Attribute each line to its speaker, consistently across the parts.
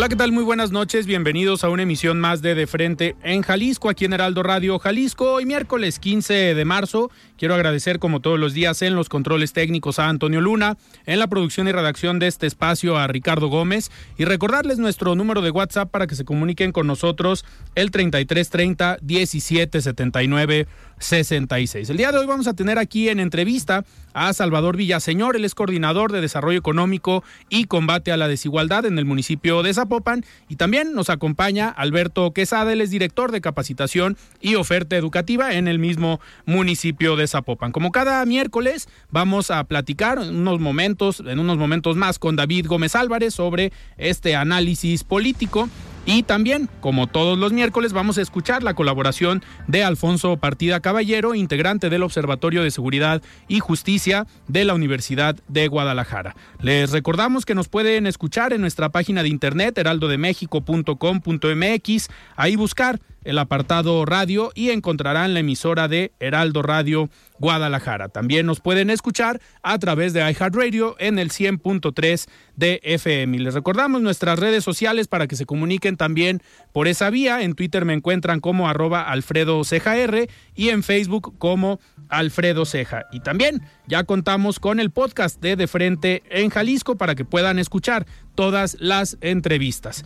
Speaker 1: Hola, ¿qué tal? Muy buenas noches. Bienvenidos a una emisión más de De Frente en Jalisco, aquí en Heraldo Radio Jalisco. Hoy miércoles 15 de marzo. Quiero agradecer, como todos los días, en los controles técnicos a Antonio Luna, en la producción y redacción de este espacio a Ricardo Gómez y recordarles nuestro número de WhatsApp para que se comuniquen con nosotros el 3330 1779 66. El día de hoy vamos a tener aquí en entrevista a Salvador Villaseñor, él es coordinador de Desarrollo Económico y Combate a la Desigualdad en el municipio de Zapopan y también nos acompaña Alberto Quesada, él es director de capacitación y oferta educativa en el mismo municipio de Como cada miércoles vamos a platicar en unos momentos, en unos momentos más con David Gómez Álvarez sobre este análisis político. Y también, como todos los miércoles, vamos a escuchar la colaboración de Alfonso Partida Caballero, integrante del Observatorio de Seguridad y Justicia de la Universidad de Guadalajara. Les recordamos que nos pueden escuchar en nuestra página de internet heraldodemexico.com.mx, ahí buscar el apartado radio y encontrarán la emisora de Heraldo Radio Guadalajara. También nos pueden escuchar a través de iHeartRadio en el 100.3 de FM. Y les recordamos nuestras redes sociales para que se comuniquen también por esa vía. En Twitter me encuentran como arroba Alfredo Ceja R y en Facebook como Alfredo Ceja. Y también ya contamos con el podcast de De Frente en Jalisco para que puedan escuchar todas las entrevistas.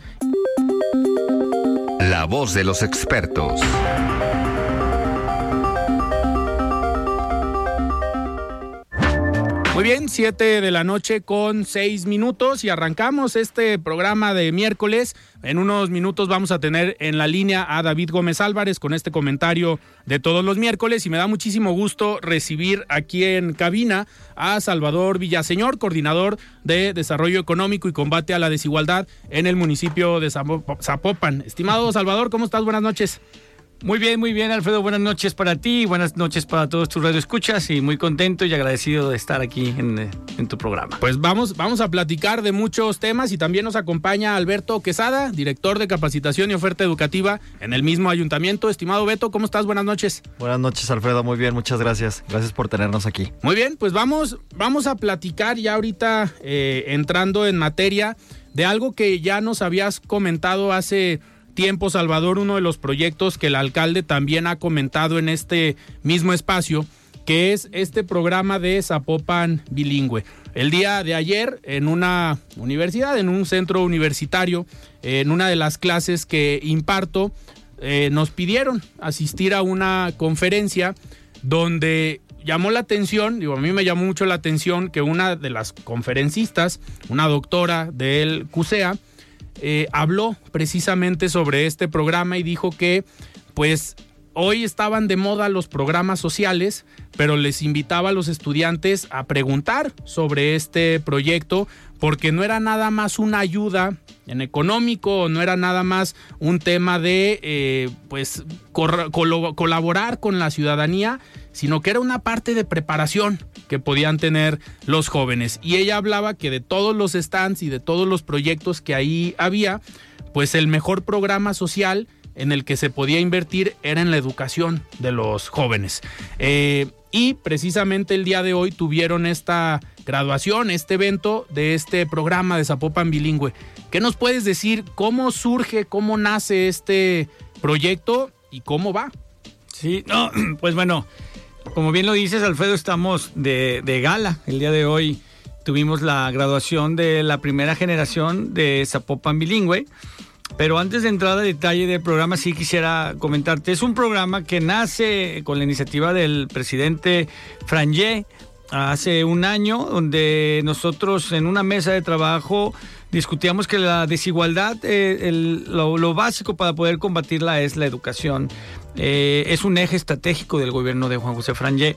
Speaker 2: La voz de los expertos.
Speaker 1: Muy bien, 7 de la noche con 6 minutos y arrancamos este programa de miércoles. En unos minutos vamos a tener en la línea a David Gómez Álvarez con este comentario de todos los miércoles y me da muchísimo gusto recibir aquí en cabina a Salvador Villaseñor, coordinador de Desarrollo Económico y Combate a la Desigualdad en el municipio de Zapopan. Estimado Salvador, ¿cómo estás? Buenas noches.
Speaker 3: Muy bien, muy bien, Alfredo. Buenas noches para ti, buenas noches para todos tus radioescuchas y muy contento y agradecido de estar aquí en, en, tu programa.
Speaker 1: Pues vamos, vamos a platicar de muchos temas y también nos acompaña Alberto Quesada, director de capacitación y oferta educativa en el mismo ayuntamiento. Estimado Beto, ¿cómo estás? Buenas noches.
Speaker 4: Buenas noches, Alfredo. Muy bien, muchas gracias. Gracias por tenernos aquí.
Speaker 1: Muy bien, pues vamos, vamos a platicar ya ahorita eh, entrando en materia de algo que ya nos habías comentado hace tiempo, Salvador, uno de los proyectos que el alcalde también ha comentado en este mismo espacio, que es este programa de Zapopan bilingüe. El día de ayer, en una universidad, en un centro universitario, en una de las clases que imparto, eh, nos pidieron asistir a una conferencia donde llamó la atención, digo, a mí me llamó mucho la atención que una de las conferencistas, una doctora del CUSEA, eh, habló precisamente sobre este programa y dijo que pues hoy estaban de moda los programas sociales, pero les invitaba a los estudiantes a preguntar sobre este proyecto porque no era nada más una ayuda en económico, no era nada más un tema de eh, pues colaborar con la ciudadanía, sino que era una parte de preparación que podían tener los jóvenes. Y ella hablaba que de todos los stands y de todos los proyectos que ahí había, pues el mejor programa social en el que se podía invertir era en la educación de los jóvenes. Eh, y precisamente el día de hoy tuvieron esta graduación, este evento de este programa de Zapopan Bilingüe. ¿Qué nos puedes decir? ¿Cómo surge, cómo nace este proyecto y cómo va?
Speaker 3: Sí, no, pues bueno, como bien lo dices, Alfredo, estamos de, de gala el día de hoy. Tuvimos la graduación de la primera generación de Zapopan Bilingüe. Pero antes de entrar a detalle del programa, sí quisiera comentarte. Es un programa que nace con la iniciativa del presidente Frangé hace un año, donde nosotros en una mesa de trabajo discutíamos que la desigualdad, eh, lo, básico para poder combatirla es la educación. Eh, es un eje estratégico del gobierno de Juan José Frangé,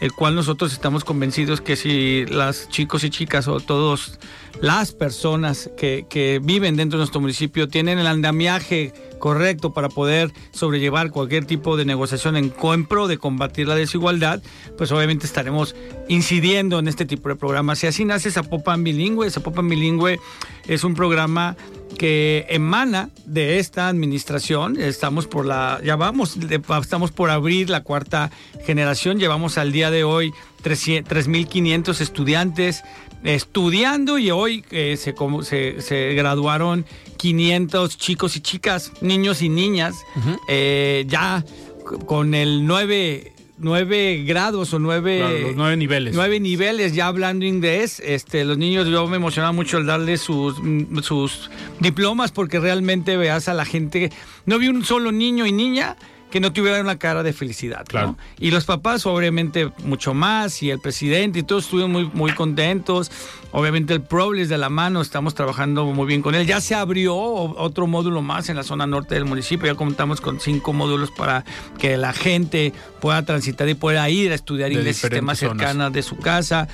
Speaker 3: el cual nosotros estamos convencidos que si las chicos y chicas o todos las personas que, que viven dentro de nuestro municipio tienen el andamiaje correcto para poder sobrellevar cualquier tipo de negociación en, pro de combatir la desigualdad, pues obviamente estaremos incidiendo en este tipo de programas. Y así nace Zapopan Bilingüe. Zapopan Bilingüe es un programa que emana de esta administración. Estamos por la, ya vamos, estamos por abrir la cuarta generación. Llevamos al día de hoy 3.500 estudiantes estudiando y hoy eh, se, se, se, graduaron 500 chicos y chicas, niños y niñas, eh, ya con el 9 nueve grados o nueve,
Speaker 1: nueve niveles.
Speaker 3: Nueve niveles ya hablando inglés. Este, los niños, yo me emocionaba mucho al darles sus, sus diplomas porque realmente veas a la gente. No vi un solo niño y niña que no tuviera una cara de felicidad. Claro. Y los papás, obviamente, mucho más, y el presidente, y todos estuvieron muy, muy contentos. Obviamente, el Probles de la mano, estamos trabajando muy bien con él. Ya se abrió otro módulo más en la zona norte del municipio. Ya contamos con cinco módulos para que la gente pueda transitar y pueda ir a estudiar inglés sistemas cercanas de su casa.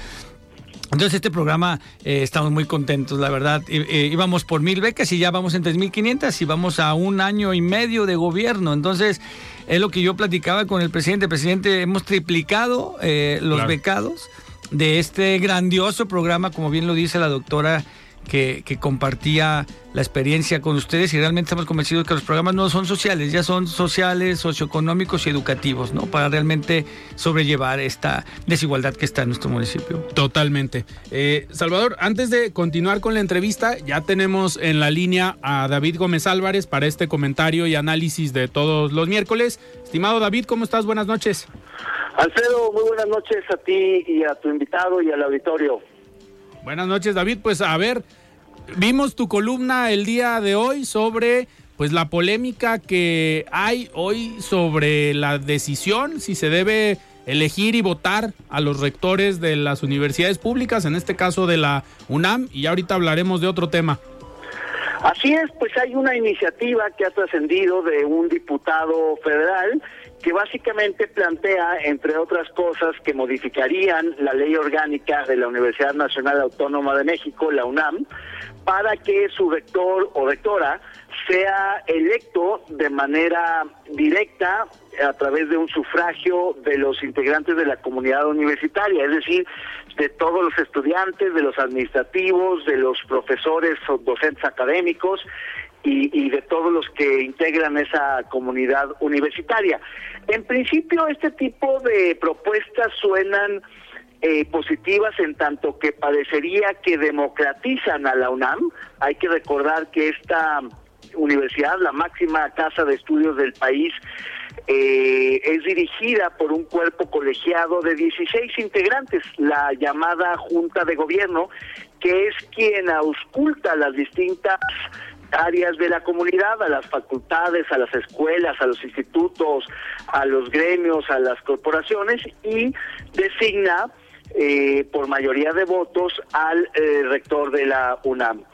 Speaker 3: Entonces este programa eh, estamos muy contentos, la verdad. íbamos por mil becas y ya vamos en 3.500 y vamos a un año y medio de gobierno. Entonces es lo que yo platicaba con el presidente. Presidente, hemos triplicado eh, los becados de este grandioso programa, como bien lo dice la doctora que, compartía la experiencia con ustedes y realmente estamos convencidos que los programas no son sociales, ya son sociales, socioeconómicos y educativos, ¿no? Para realmente sobrellevar esta desigualdad que está en nuestro municipio.
Speaker 1: Totalmente. Eh, Salvador, antes de continuar con la entrevista, ya tenemos en la línea a David Gómez Álvarez para este comentario y análisis de todos los miércoles. Estimado David, ¿cómo estás? Buenas noches.
Speaker 5: Alfredo, muy buenas noches a ti y a tu invitado y al auditorio.
Speaker 1: Buenas noches, David. Pues a ver, vimos tu columna el día de hoy sobre pues la polémica que hay hoy sobre la decisión si se debe elegir y votar a los rectores de las universidades públicas, en este caso de la UNAM, y ahorita hablaremos de otro tema.
Speaker 5: Así es, pues hay una iniciativa que ha trascendido de un diputado federal que básicamente plantea, entre otras cosas, que modificarían la ley orgánica de la Universidad Nacional Autónoma de México, la UNAM, para que su rector o rectora sea electo de manera directa a través de un sufragio de los integrantes de la comunidad universitaria, es decir, de todos los estudiantes, de los administrativos, de los profesores o docentes académicos y, de todos los que integran esa comunidad universitaria. En principio, este tipo de propuestas suenan eh, positivas en tanto que parecería que democratizan a la UNAM. Hay que recordar que esta universidad, la máxima casa de estudios del país, eh, es dirigida por un cuerpo colegiado de 16 integrantes, la llamada Junta de Gobierno, que es quien ausculta las distintas áreas de la comunidad, a las facultades, a las escuelas, a los institutos, a los gremios, a las corporaciones y designa eh, por mayoría de votos al eh, rector de la UNAM.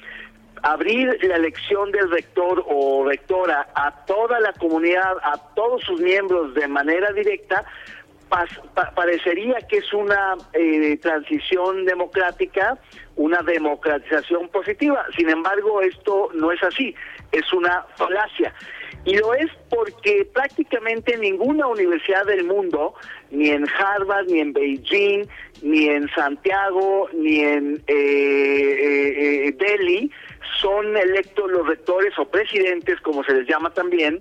Speaker 5: Abrir la elección del rector o rectora a toda la comunidad, a todos sus miembros de manera directa, parecería que es una eh, transición democrática, una democratización positiva. Sin embargo, esto no es así, es una falacia. Y lo es porque prácticamente ninguna universidad del mundo, ni en Harvard, ni en Beijing, ni en Santiago, ni en eh, eh, Delhi, son electos los rectores o presidentes, como se les llama también,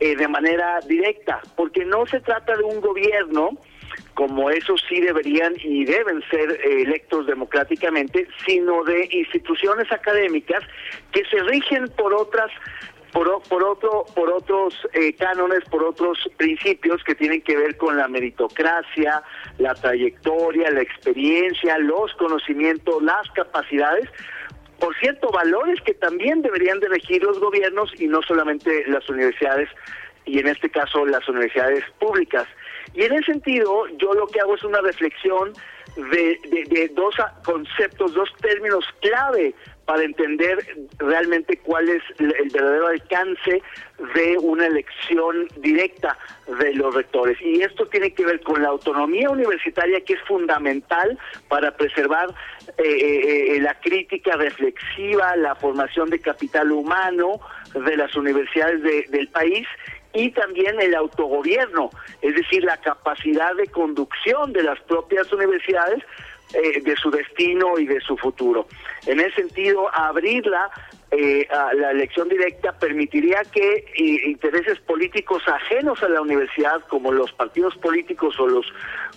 Speaker 5: eh, de manera directa, porque no se trata de un gobierno, como esos sí deberían y deben ser eh, electos democráticamente, sino de instituciones académicas que se rigen por otras por, por, otro, por otros eh, cánones, por otros principios que tienen que ver con la meritocracia, la trayectoria, la experiencia, los conocimientos, las capacidades. Por cierto, valores que también deberían de regir los gobiernos y no solamente las universidades, y en este caso las universidades públicas. Y en ese sentido, yo lo que hago es una reflexión de, de dos conceptos, dos términos clave para entender realmente cuál es el verdadero alcance de una elección directa de los rectores. Y esto tiene que ver con la autonomía universitaria que es fundamental para preservar eh, eh, eh, la crítica reflexiva, la formación de capital humano de las universidades del país y también el autogobierno, es decir, la capacidad de conducción de las propias universidades eh, de su destino y de su futuro. En ese sentido, abrirla eh, la elección directa permitiría que eh, intereses políticos ajenos a la universidad, como los partidos políticos o los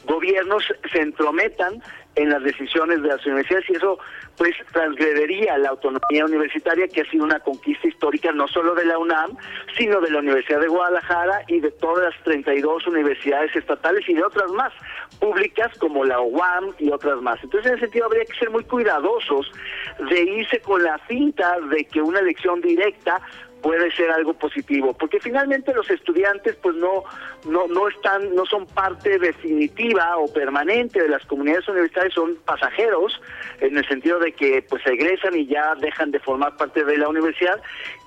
Speaker 5: gobiernos, se entrometan en las decisiones de las universidades y eso pues transgredería la autonomía universitaria que ha sido una conquista histórica no solo de la UNAM, sino de la Universidad de Guadalajara y de todas las 32 universidades estatales y de otras más públicas como la UAM y otras más. Entonces, en ese sentido habría que ser muy cuidadosos de irse con la cinta de que una elección directa puede ser algo positivo, porque finalmente los estudiantes pues no no no están no son parte definitiva o permanente de las comunidades universitarias, son pasajeros en el sentido de que pues egresan y ya dejan de formar parte de la universidad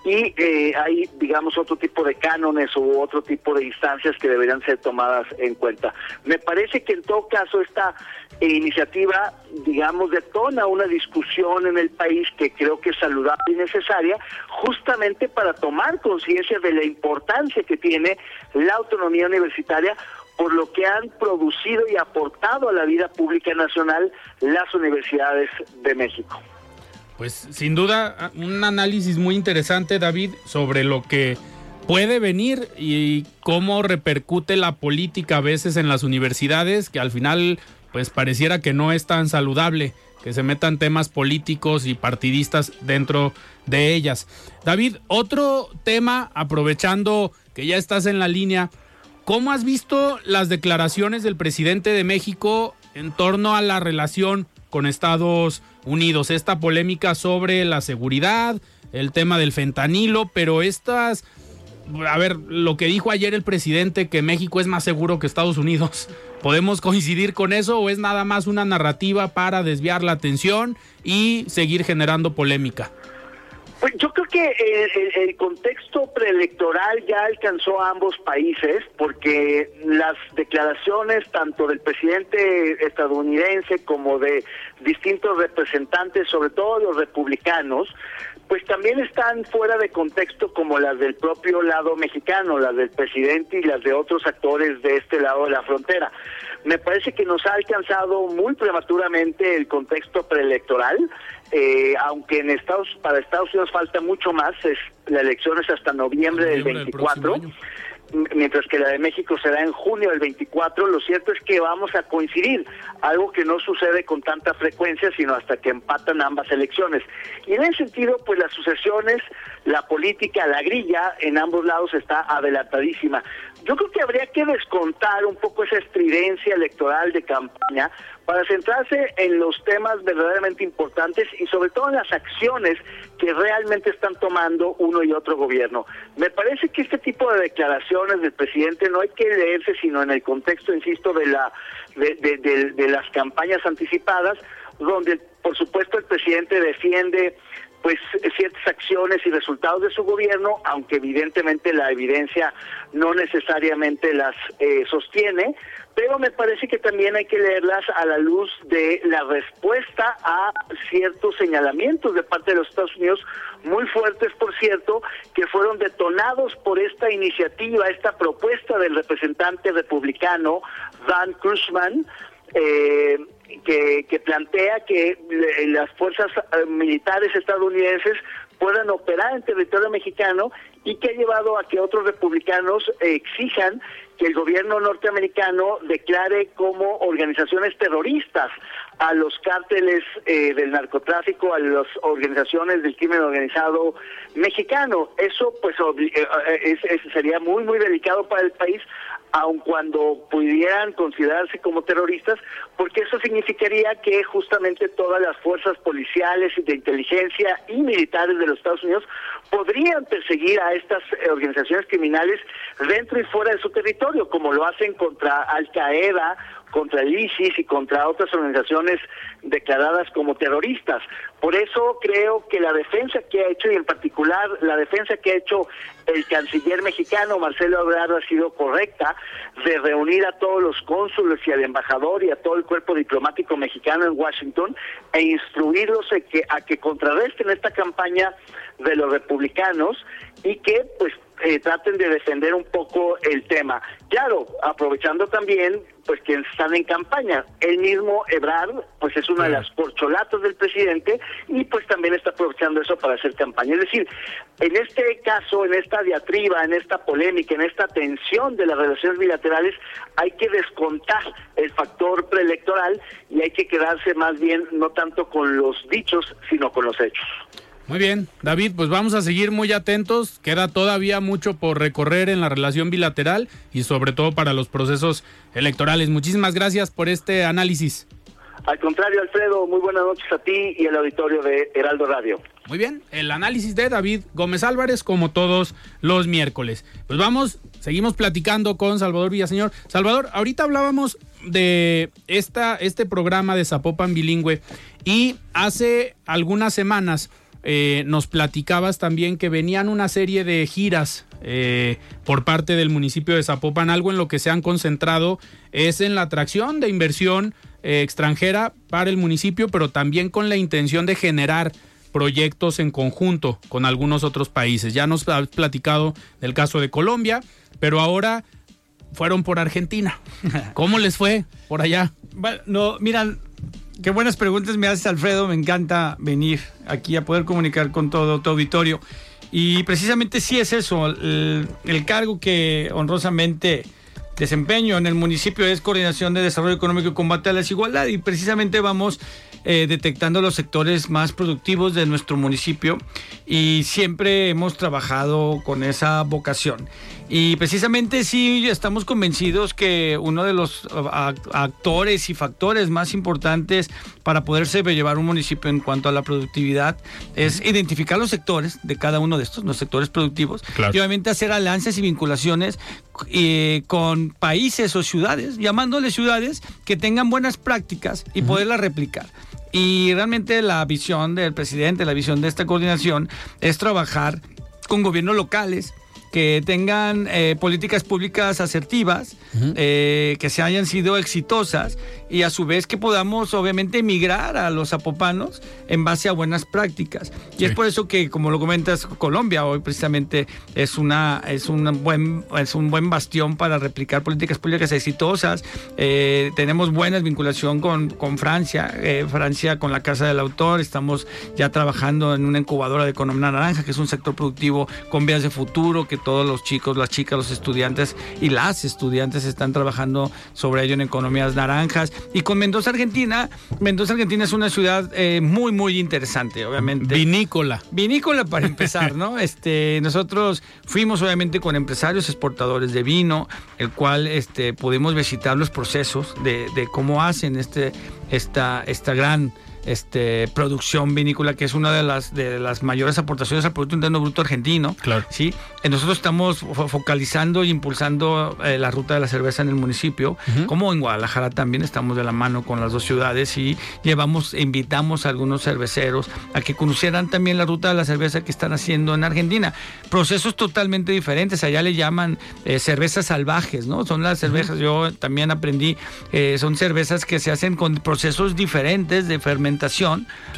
Speaker 5: y eh, hay digamos otro tipo de cánones u otro tipo de instancias que deberían ser tomadas en cuenta. Me parece que en todo caso esta iniciativa digamos detona una discusión en el país que creo que es saludable y necesaria justamente para tomar conciencia de la importancia que tiene la autonomía universitaria por lo que han producido y aportado a la vida pública nacional las universidades de México.
Speaker 1: Pues sin duda un análisis muy interesante, David, sobre lo que puede venir y cómo repercute la política a veces en las universidades, que al final pues pareciera que no es tan saludable que se metan temas políticos y partidistas dentro de ellas. David, otro tema, aprovechando que ya estás en la línea, ¿cómo has visto las declaraciones del presidente de México en torno a la relación con Estados Unidos. Esta polémica sobre la seguridad, el tema del fentanilo, pero estas, a ver, lo que dijo ayer el presidente, que México es más seguro que Estados Unidos, ¿podemos coincidir con eso o es nada más una narrativa para desviar la atención y seguir generando polémica?
Speaker 5: Pues yo creo que el, contexto preelectoral ya alcanzó a ambos países porque las declaraciones tanto del presidente estadounidense como de distintos representantes, sobre todo los republicanos, pues también están fuera de contexto como las del propio lado mexicano, las del presidente y las de otros actores de este lado de la frontera. Me parece que nos ha alcanzado muy prematuramente el contexto preelectoral, eh, aunque en Estados para Estados Unidos falta mucho más, es, la elección es hasta noviembre, del 24 mientras que la de México será en junio del 24, lo cierto es que vamos a coincidir, algo que no sucede con tanta frecuencia, sino hasta que empatan ambas elecciones. Y en ese sentido, pues las sucesiones, la política, la grilla en ambos lados está adelantadísima. Yo creo que habría que descontar un poco esa estridencia electoral de campaña para centrarse en los temas verdaderamente importantes y sobre todo en las acciones que realmente están tomando uno y otro gobierno. Me parece que este tipo de declaraciones del presidente no hay que leerse sino en el contexto, insisto, de la de, de las campañas anticipadas, donde por supuesto el presidente defiende pues ciertas acciones y resultados de su gobierno, aunque evidentemente la evidencia no necesariamente las eh, sostiene, pero me parece que también hay que leerlas a la luz de la respuesta a ciertos señalamientos de parte de los Estados Unidos, muy fuertes, por cierto, que fueron detonados por esta iniciativa, esta propuesta del representante republicano Van Krusman, eh, que, que plantea que las fuerzas eh, militares estadounidenses puedan operar en territorio mexicano y que ha llevado a que otros republicanos exijan que el gobierno norteamericano declare como organizaciones terroristas a los cárteles eh, del narcotráfico, a las organizaciones del crimen organizado mexicano. Eso pues eh, sería muy muy delicado para el país aun cuando pudieran considerarse como terroristas, porque eso significaría que justamente todas las fuerzas policiales y de inteligencia y militares de los Estados Unidos podrían perseguir a estas eh, organizaciones criminales dentro y fuera de su territorio, como lo hacen contra Al Qaeda contra el ISIS y contra otras organizaciones declaradas como terroristas. Por eso creo que la defensa que ha hecho, y en particular la defensa que ha hecho el canciller mexicano Marcelo Ebrard ha sido correcta, de reunir a todos los cónsules y al embajador y a todo el cuerpo diplomático mexicano en Washington e instruirlos a que, a que contrarresten esta campaña de los republicanos y que pues eh, traten de defender un poco el tema. Claro, aprovechando también pues que están en campaña. El mismo Ebrard pues es una de las corcholatas del presidente y pues también está aprovechando eso para hacer campaña. Es decir, en este caso, en esta diatriba, en esta polémica, en esta tensión de las relaciones bilaterales, hay que descontar el factor preelectoral y hay que quedarse más bien no tanto con los dichos, sino con los hechos.
Speaker 1: Muy bien, David, pues vamos a seguir muy atentos. Queda todavía mucho por recorrer en la relación bilateral y sobre todo para los procesos electorales. Muchísimas gracias por este análisis.
Speaker 5: Al contrario, Alfredo, muy buenas noches a ti y al auditorio de Heraldo Radio.
Speaker 1: Muy bien, el análisis de David Gómez Álvarez como todos los miércoles. Pues vamos, seguimos platicando con Salvador Villaseñor. Salvador, ahorita hablábamos de esta, este programa de Zapopan Bilingüe y hace algunas semanas eh, nos platicabas también que venían una serie de giras eh, por parte del municipio de Zapopan. Algo en lo que se han concentrado es en la atracción de inversión eh, extranjera para el municipio, pero también con la intención de generar proyectos en conjunto con algunos otros países. Ya nos has platicado del caso de Colombia, pero ahora fueron por Argentina. ¿Cómo les fue por allá?
Speaker 3: Bueno, no, miran, Qué buenas preguntas me haces, Alfredo. Me encanta venir aquí a poder comunicar con todo tu auditorio. Y precisamente sí es eso. El, cargo que honrosamente desempeño en el municipio es Coordinación de Desarrollo Económico y Combate a la Desigualdad. Y precisamente vamos eh, detectando los sectores más productivos de nuestro municipio. Y siempre hemos trabajado con esa vocación. Y precisamente sí estamos convencidos que uno de los actores y factores más importantes para poderse llevar un municipio en cuanto a la productividad es identificar los sectores de cada uno de estos, los sectores productivos, y obviamente hacer alianzas y vinculaciones eh, con países o ciudades, llamándoles ciudades que tengan buenas prácticas y poderlas replicar. Y realmente la visión del presidente, la visión de esta coordinación es trabajar con gobiernos locales, que tengan eh, políticas públicas asertivas, eh, que se hayan sido exitosas y a su vez que podamos obviamente migrar a los zapopanos en base a buenas prácticas. Y es por eso que, como lo comentas, Colombia hoy precisamente es, una, es, un, buen, es un buen bastión para replicar políticas públicas exitosas. Eh, tenemos buena vinculación con, con Francia, Francia con la Casa del Autor, estamos ya trabajando en una incubadora de economía naranja, que es un sector productivo con vías de futuro, que todos los chicos, las chicas, los estudiantes y las estudiantes están trabajando sobre ello en economías naranjas. Y con Mendoza, Argentina, Mendoza, Argentina es una ciudad eh, muy, muy interesante, obviamente.
Speaker 1: Vinícola.
Speaker 3: Vinícola para empezar, ¿no? Este, nosotros fuimos obviamente con empresarios exportadores de vino, el cual este, pudimos visitar los procesos de, de cómo hacen este, esta, esta gran este, producción vinícola, que es una de las, de las mayores aportaciones al Producto Interno Bruto argentino.
Speaker 1: Claro.
Speaker 3: ¿sí? Eh, nosotros estamos focalizando e impulsando eh, la ruta de la cerveza en el municipio, como en Guadalajara también estamos de la mano con las dos ciudades y llevamos, invitamos a algunos cerveceros a que conocieran también la ruta de la cerveza que están haciendo en Argentina. Procesos totalmente diferentes, allá le llaman eh, cervezas salvajes, ¿no? Son las cervezas, yo también aprendí, son cervezas que se hacen con procesos diferentes de fermentación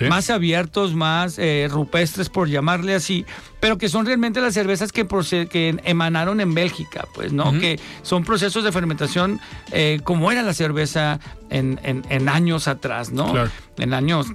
Speaker 3: más abiertos, más eh, rupestres, por llamarle así, pero que son realmente las cervezas que, que emanaron en Bélgica, pues, ¿no? Que son procesos de fermentación eh, como era la cerveza en, años atrás, ¿no? En años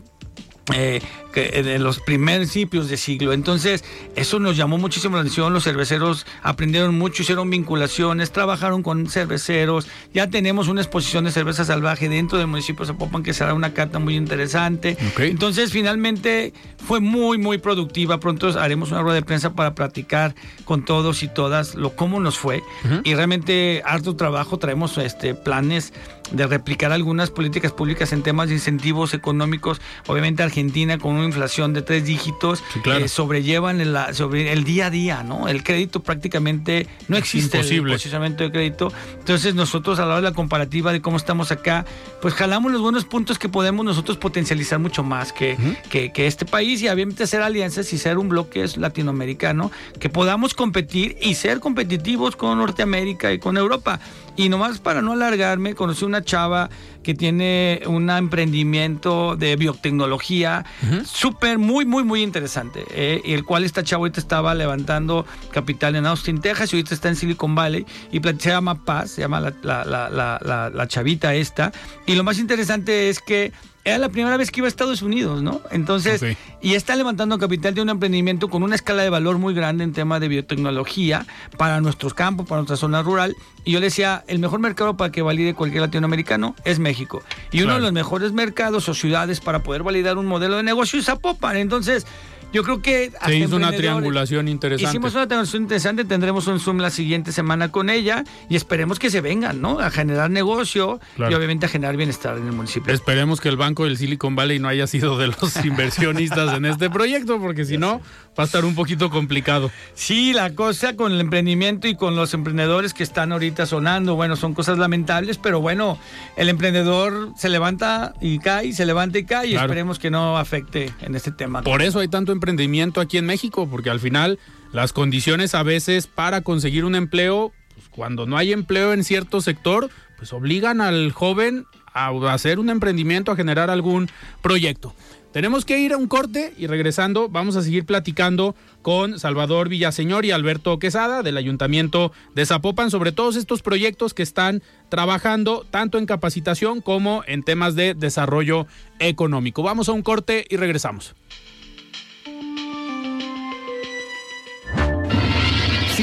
Speaker 3: eh, que en los principios de siglo. Entonces, eso nos llamó muchísimo la atención. Los cerveceros aprendieron mucho, hicieron vinculaciones, trabajaron con cerveceros. Ya tenemos una exposición de cerveza salvaje dentro del municipio de Zapopan que será una carta muy interesante. Entonces, finalmente fue muy, muy productiva. Pronto haremos una rueda de prensa para platicar con todos y todas lo cómo nos fue. Y realmente harto trabajo, traemos este planes de replicar algunas políticas públicas en temas de incentivos económicos. Obviamente Argentina con una inflación de tres dígitos eh, sobrellevan el, sobre el día a día, ¿no? El crédito prácticamente no existe
Speaker 1: Imposible.
Speaker 3: el posicionamiento de crédito. Entonces nosotros a la hora de la comparativa de cómo estamos acá, pues jalamos los buenos puntos que podemos nosotros potencializar mucho más que, que, que, este país y obviamente hacer alianzas y ser un bloque latinoamericano que podamos competir y ser competitivos con Norteamérica y con Europa. Y nomás para no alargarme, conocí una chava que tiene un emprendimiento de biotecnología súper, muy, muy, muy interesante. Eh, el cual esta chava ahorita estaba levantando capital en Austin, Texas, y ahorita está en Silicon Valley. Y se llama Paz, se llama la, la, la chavita esta. Y lo más interesante es que era la primera vez que iba a Estados Unidos, ¿no? Entonces, y está levantando capital de un emprendimiento con una escala de valor muy grande en tema de biotecnología para nuestros campos, para nuestra zona rural. Y yo le decía, el mejor mercado para que valide cualquier latinoamericano es México. Y uno de los mejores mercados o ciudades para poder validar un modelo de negocio es Zapopan. Entonces, yo creo que...
Speaker 1: Se hizo una triangulación interesante.
Speaker 3: Hicimos una triangulación interesante, tendremos un Zoom la siguiente semana con ella y esperemos que se vengan, ¿no? A generar negocio y obviamente a generar bienestar en el municipio.
Speaker 1: Esperemos que el Banco del Silicon Valley no haya sido de los inversionistas en este proyecto, porque si no, va a estar un poquito complicado.
Speaker 3: Sí, la cosa con el emprendimiento y con los emprendedores que están ahorita sonando, bueno, son cosas lamentables, pero bueno, el emprendedor se levanta y cae, se levanta y cae y esperemos que no afecte en este tema.
Speaker 1: Por eso hay tanto emprendimiento aquí en México, porque al final las condiciones a veces para conseguir un empleo, pues cuando no hay empleo en cierto sector, pues obligan al joven a hacer un emprendimiento, a generar algún proyecto. Tenemos que ir a un corte y regresando vamos a seguir platicando con Salvador Villaseñor y Alberto Quesada del Ayuntamiento de Zapopan sobre todos estos proyectos que están trabajando tanto en capacitación como en temas de desarrollo económico. Vamos a un corte y regresamos.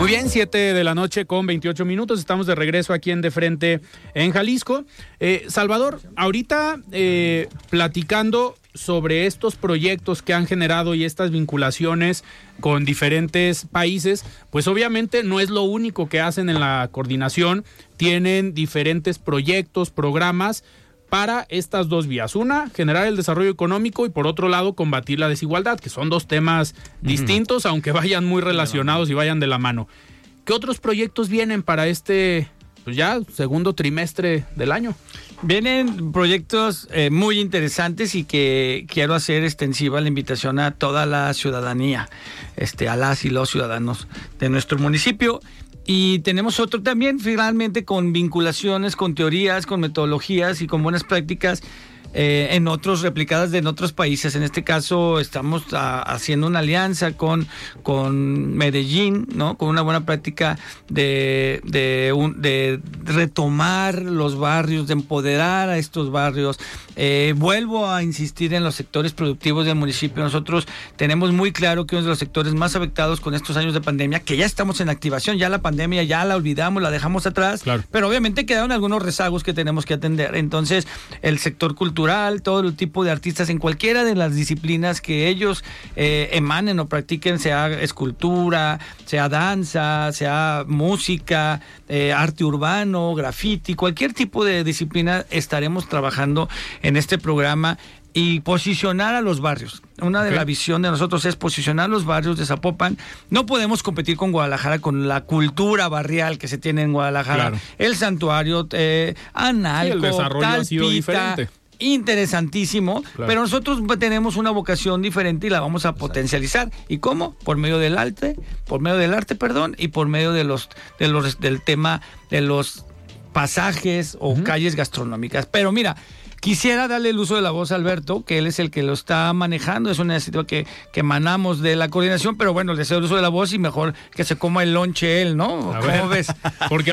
Speaker 1: Muy bien, 7 de la noche con 28 minutos. Estamos de regreso aquí en De Frente en Jalisco. Eh, Salvador, ahorita eh, platicando sobre estos proyectos que han generado y estas vinculaciones con diferentes países, pues obviamente no es lo único que hacen en la coordinación, tienen diferentes proyectos, programas para estas dos vías. Una, generar el desarrollo económico y por otro lado, combatir la desigualdad, que son dos temas distintos, aunque vayan muy relacionados y vayan de la mano. ¿Qué otros proyectos vienen para este pues ya segundo trimestre del año?
Speaker 3: Vienen proyectos eh, muy interesantes y que quiero hacer extensiva la invitación a toda la ciudadanía, este, a las y los ciudadanos de nuestro municipio. Y tenemos otro también, finalmente, con vinculaciones, con teorías, con metodologías y con buenas prácticas eh, en otros replicadas de en otros países. En este caso estamos ah, haciendo una alianza con, con Medellín, ¿no? Con una buena práctica de, de, de retomar los barrios, de empoderar a estos barrios. Eh, vuelvo a insistir en los sectores productivos del municipio. Nosotros tenemos muy claro que uno de los sectores más afectados con estos años de pandemia, que ya estamos en activación, ya la pandemia ya la olvidamos, la dejamos atrás, pero obviamente quedaron algunos rezagos que tenemos que atender. Entonces, el sector cultural todo el tipo de artistas en cualquiera de las disciplinas que ellos eh, emanen o practiquen, sea escultura, sea danza, sea música, eh, arte urbano, graffiti, cualquier tipo de disciplina estaremos trabajando en este programa y posicionar a los barrios. Una de la visión de nosotros es posicionar los barrios de Zapopan. No podemos competir con Guadalajara con la cultura barrial que se tiene en Guadalajara. El santuario, eh, Analco,
Speaker 1: el desarrollo ha sido diferente
Speaker 3: interesantísimo, pero nosotros tenemos una vocación diferente y la vamos a potencializar. ¿Y cómo? Por medio del arte, por medio del arte, perdón, y por medio de los, de los del tema de los pasajes o calles gastronómicas. Pero mira, quisiera darle el uso de la voz a Alberto, que él es el que lo está manejando, es una iniciativa que, que emanamos de la coordinación, pero bueno, le cedo el uso de la voz y mejor que se coma el lonche él, ¿no?
Speaker 1: A
Speaker 3: ¿Cómo
Speaker 1: ver.
Speaker 3: ves?
Speaker 1: Porque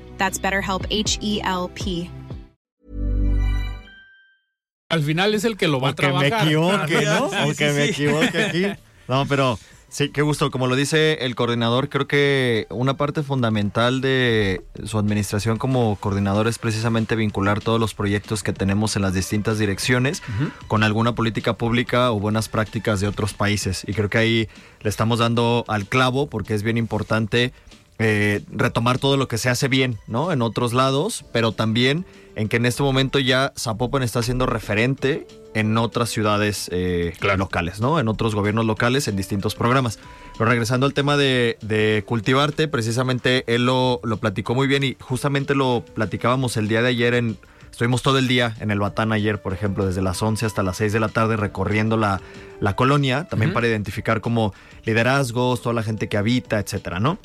Speaker 6: That's BetterHelp H E L P.
Speaker 1: al final es el que lo va
Speaker 4: Aunque
Speaker 1: a
Speaker 4: me
Speaker 1: trabajar.
Speaker 4: equivoque, ¿no?
Speaker 3: Sí,
Speaker 4: Aunque
Speaker 3: sí,
Speaker 4: me
Speaker 3: sí.
Speaker 4: equivoque aquí. No, pero sí, qué gusto. Como lo dice el coordinador, creo que una parte fundamental de su administración como coordinador es precisamente vincular todos los proyectos que tenemos en las distintas direcciones con alguna política pública o buenas prácticas de otros países. Y creo que ahí le estamos dando al clavo porque es bien importante eh, retomar todo lo que se hace bien, ¿no? En otros lados, pero también en que en este momento ya Zapopan está siendo referente en otras ciudades eh, locales, ¿no? En otros gobiernos locales, en distintos programas. Pero regresando al tema de, de cultivarte, precisamente él lo, lo platicó muy bien y justamente lo platicábamos el día de ayer en... Estuvimos todo el día en el Batán ayer, por ejemplo, desde las 11 hasta las 6 de la tarde recorriendo la, la colonia, también para identificar como liderazgos, toda la gente que habita, etcétera, ¿no?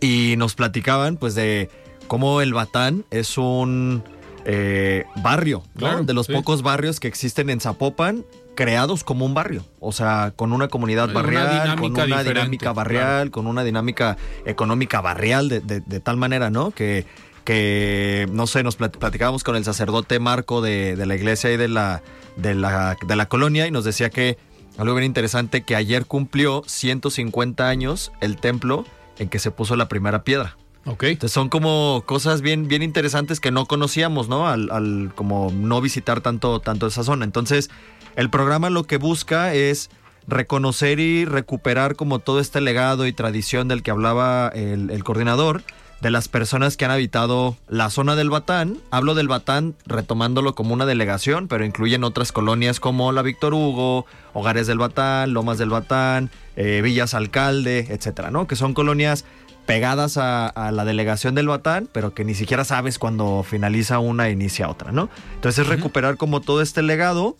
Speaker 4: Y nos platicaban pues de cómo el Batán es un eh, barrio, ¿no?
Speaker 1: Claro,
Speaker 4: de los
Speaker 1: sí.
Speaker 4: pocos barrios que existen en Zapopan creados como un barrio, o sea, con una comunidad
Speaker 1: Hay una
Speaker 4: barrial, con una dinámica barrial,
Speaker 1: claro.
Speaker 4: con una dinámica económica barrial de, de- de tal manera, ¿no? Que, que no sé, nos plat- platicábamos con el sacerdote Marco de, de la iglesia y de la, de, la, de la colonia y nos decía que algo bien interesante que ayer cumplió 150 años el templo en que se puso la primera piedra.
Speaker 1: Ok.
Speaker 4: Entonces son como cosas bien, bien interesantes que no conocíamos, ¿no? Al, al como no visitar tanto, tanto esa zona. Entonces, el programa lo que busca es reconocer y recuperar como todo este legado y tradición del que hablaba el, el coordinador de las personas que han habitado la zona del Batán. Hablo del Batán retomándolo como una delegación, pero incluyen otras colonias como la Víctor Hugo, Hogares del Batán, Lomas del Batán, eh, Villas Alcalde, etcétera, ¿no? Que son colonias pegadas a, a la delegación del Batán, pero que ni siquiera sabes cuando finaliza una e inicia otra, ¿no? Entonces es recuperar como todo este legado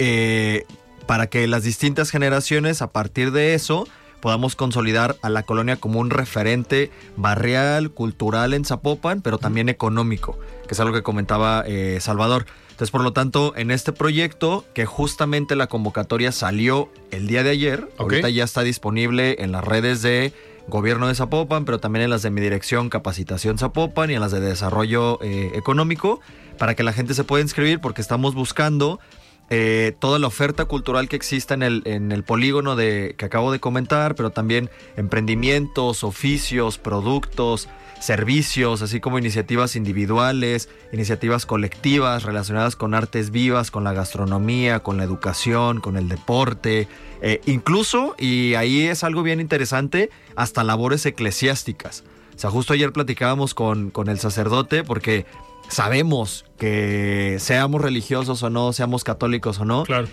Speaker 4: eh, para que las distintas generaciones a partir de eso podamos consolidar a la colonia como un referente barrial, cultural en Zapopan, pero también económico, que es algo que comentaba eh, Salvador. Entonces, por lo tanto, en este proyecto, que justamente la convocatoria salió el día de ayer, ahorita ya está disponible en las redes de Gobierno de Zapopan, pero también en las de mi dirección Capacitación Zapopan y en las de Desarrollo eh, Económico, para que la gente se pueda inscribir, porque estamos buscando eh, toda la oferta cultural que exista en el, en el polígono de, que acabo de comentar, pero también emprendimientos, oficios, productos, servicios, así como iniciativas individuales, iniciativas colectivas relacionadas con artes vivas, con la gastronomía, con la educación, con el deporte, eh, incluso, y ahí es algo bien interesante, hasta labores eclesiásticas. O sea, justo ayer platicábamos con, con el sacerdote porque sabemos que seamos religiosos o no, seamos católicos o no,
Speaker 1: Claro.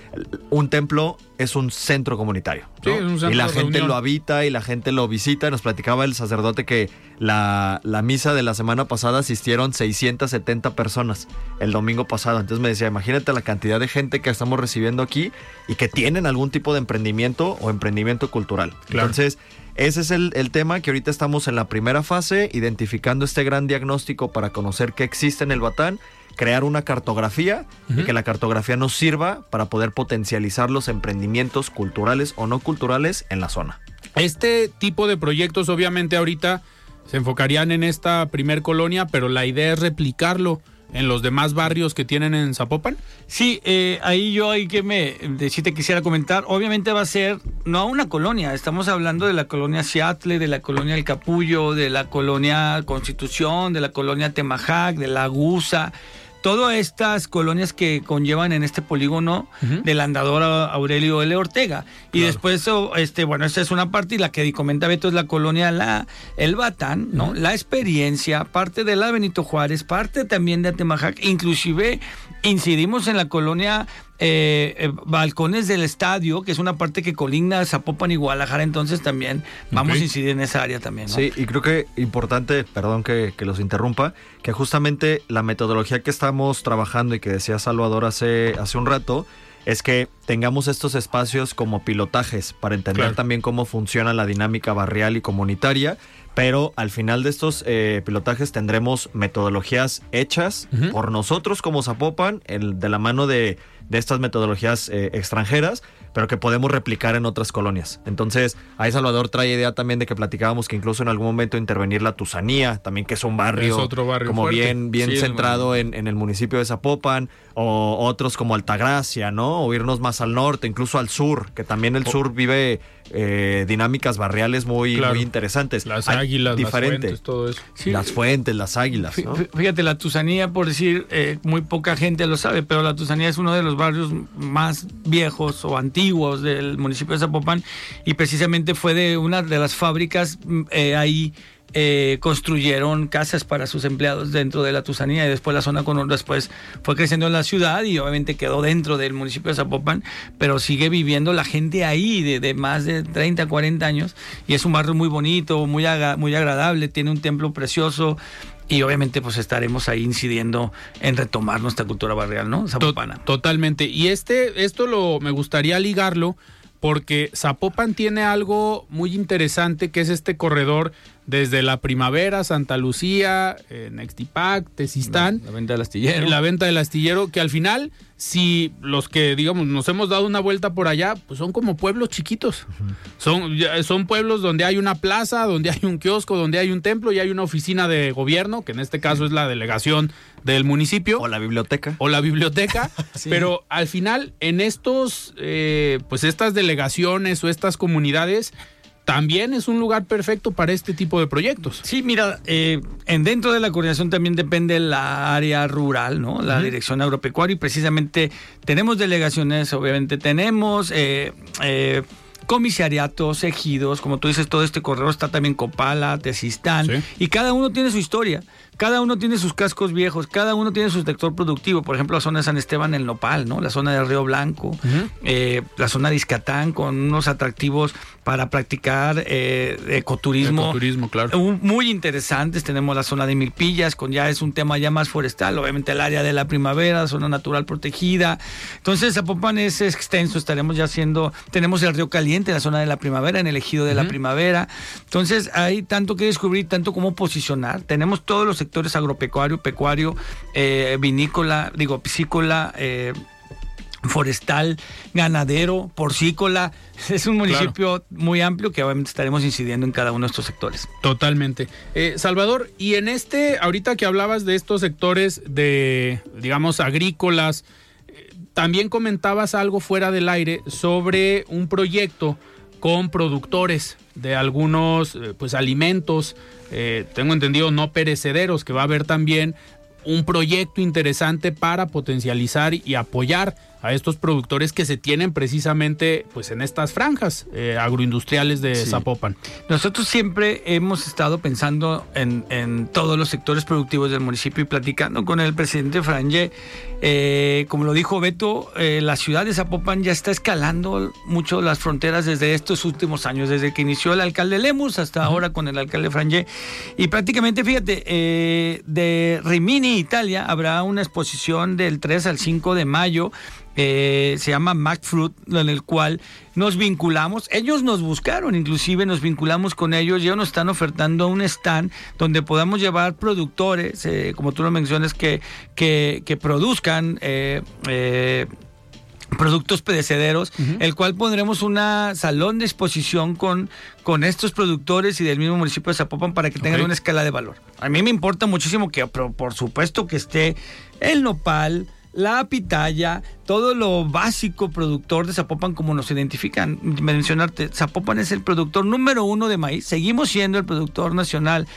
Speaker 4: un templo es un centro comunitario.
Speaker 1: Sí,
Speaker 4: ¿no?
Speaker 1: es un centro
Speaker 4: y la gente
Speaker 1: reunión.
Speaker 4: lo habita y la gente lo visita. Nos platicaba el sacerdote que la, la misa de la semana pasada asistieron 670 personas el domingo pasado. Entonces me decía, imagínate la cantidad de gente que estamos recibiendo aquí y que tienen algún tipo de emprendimiento o emprendimiento cultural.
Speaker 1: Claro.
Speaker 4: Entonces, ese es el, el tema que ahorita estamos en la primera fase, identificando este gran diagnóstico para conocer qué existe en el Batán, crear una cartografía y que la cartografía nos sirva para poder potencializar los emprendimientos culturales o no culturales en la zona.
Speaker 1: Este tipo de proyectos, obviamente, ahorita se enfocarían en esta primer colonia, pero la idea es replicarlo en los demás barrios que tienen en Zapopan?
Speaker 3: Sí, eh, ahí yo hay que me si te quisiera comentar. Obviamente va a ser no una colonia, estamos hablando de la colonia Seattle, de la colonia El Capullo, de la colonia Constitución, de la colonia Temajac, de la Gusa todas estas colonias que conllevan en este polígono del andador Aurelio L. Ortega. Y después, este, bueno, esta es una parte y la que comenta Beto es la colonia La El Batán, ¿no? La experiencia, parte de la Benito Juárez, parte también de Atemajac, inclusive incidimos en la colonia eh, eh, balcones del estadio, que es una parte que coligna Zapopan y Guadalajara, entonces también vamos a incidir en esa área también.
Speaker 4: Sí, y creo que importante, perdón que, los interrumpa, que justamente la metodología que estamos trabajando y que decía Salvador hace, hace un rato, es que tengamos estos espacios como pilotajes para entender también cómo funciona la dinámica barrial y comunitaria pero al final de estos eh, pilotajes tendremos metodologías hechas por nosotros como Zapopan, el, de la mano de, estas metodologías eh, extranjeras, pero que podemos replicar en otras colonias. Entonces, ahí Salvador trae idea también de que platicábamos que incluso en algún momento intervenir la Tusanía, también que es un barrio,
Speaker 1: otro barrio
Speaker 4: como bien, bien centrado en, en, el municipio de Zapopan, o otros como Altagracia, ¿no? O irnos más al norte, incluso al sur, que también el sur vive eh, dinámicas barriales muy, muy interesantes.
Speaker 1: Las águilas, diferentes. las fuentes, todo eso.
Speaker 4: Las fuentes, las águilas.
Speaker 3: Fíjate, la Tusanía, por decir, eh, muy poca gente lo sabe, pero la Tusanía es uno de los barrios más viejos o antiguos del municipio de Zapopan y precisamente fue de una de las fábricas mm, eh, ahí eh, construyeron casas para sus empleados dentro de la Tusanía y después la zona con después fue creciendo en la ciudad y obviamente quedó dentro del municipio de Zapopan, pero sigue viviendo la gente ahí de, más de 30, 40 años y es un barrio muy bonito, muy, muy agradable, tiene un templo precioso, y obviamente pues estaremos ahí incidiendo en retomar nuestra cultura barrial, ¿no?
Speaker 1: Zapopana. Totalmente. Y este, esto lo me gustaría ligarlo porque Zapopan tiene algo muy interesante que es este corredor desde la primavera, Santa Lucía, eh, Nextipac, Tezistán.
Speaker 3: La, venta del astillero.
Speaker 1: La venta del astillero, que al final, si los que, digamos, nos hemos dado una vuelta por allá, pues son como pueblos chiquitos. son, son pueblos donde hay una plaza, donde hay un kiosco, donde hay un templo y hay una oficina de gobierno, que en este caso es la delegación del municipio.
Speaker 4: O la biblioteca.
Speaker 1: O la biblioteca. Pero al final, en estos, eh, pues estas delegaciones o estas comunidades, también es un lugar perfecto para este tipo de proyectos.
Speaker 3: Sí, mira, eh, en dentro de la coordinación también depende la área rural, ¿no? La dirección agropecuaria y precisamente tenemos delegaciones, obviamente tenemos eh, eh, comisariatos, ejidos, como tú dices, todo este correo está también Copala, Tesistán, y cada uno tiene su historia. Cada uno tiene sus cascos viejos, cada uno tiene su sector productivo. Por ejemplo, la zona de San Esteban en Nopal, ¿no? La zona del Río Blanco, eh, la zona de Iscatán con unos atractivos para practicar eh, ecoturismo.
Speaker 1: Ecoturismo, claro.
Speaker 3: Muy interesantes. Tenemos la zona de Milpillas, con ya es un tema ya más forestal. Obviamente el área de la primavera, zona natural protegida. Entonces, Zapopan es extenso. Estaremos ya haciendo, tenemos el Río Caliente, la zona de la primavera, en el ejido de la primavera. Entonces, hay tanto que descubrir, tanto como posicionar. Tenemos todos los sectores sectores agropecuario, pecuario, eh, vinícola, digo, piscícola, eh, forestal, ganadero, porcícola. Es un municipio muy amplio que obviamente estaremos incidiendo en cada uno de estos sectores.
Speaker 1: Totalmente. Eh, Salvador, y en este, ahorita que hablabas de estos sectores de, digamos, agrícolas, también comentabas algo fuera del aire sobre un proyecto con productores de algunos pues alimentos eh, tengo entendido, no perecederos, que va a haber también un proyecto interesante para potencializar y apoyar a estos productores que se tienen precisamente pues en estas franjas eh, agroindustriales de Zapopan.
Speaker 3: Nosotros siempre hemos estado pensando en, todos los sectores productivos del municipio y platicando con el presidente Franje, eh, como lo dijo Beto, eh, la ciudad de Zapopan ya está escalando mucho las fronteras desde estos últimos años, desde que inició el alcalde Lemus hasta ahora con el alcalde Franje. Y prácticamente, fíjate, de Rimini, Italia, habrá una exposición del 3 al 5 de mayo eh, se llama MacFruit, en el cual nos vinculamos. Ellos nos buscaron, inclusive nos vinculamos con ellos. Ellos nos están ofertando un stand donde podamos llevar productores, eh, como tú lo mencionas, que, que, produzcan. Eh, productos perecederos, el cual pondremos una salón de exposición con, con estos productores y del mismo municipio de Zapopan para que tengan una escala de valor. A mí me importa muchísimo que, pero por supuesto, que esté el nopal, la pitaya, todo lo básico productor de Zapopan como nos identifican. Mencionarte, Zapopan es el productor número uno de maíz. Seguimos siendo el productor nacional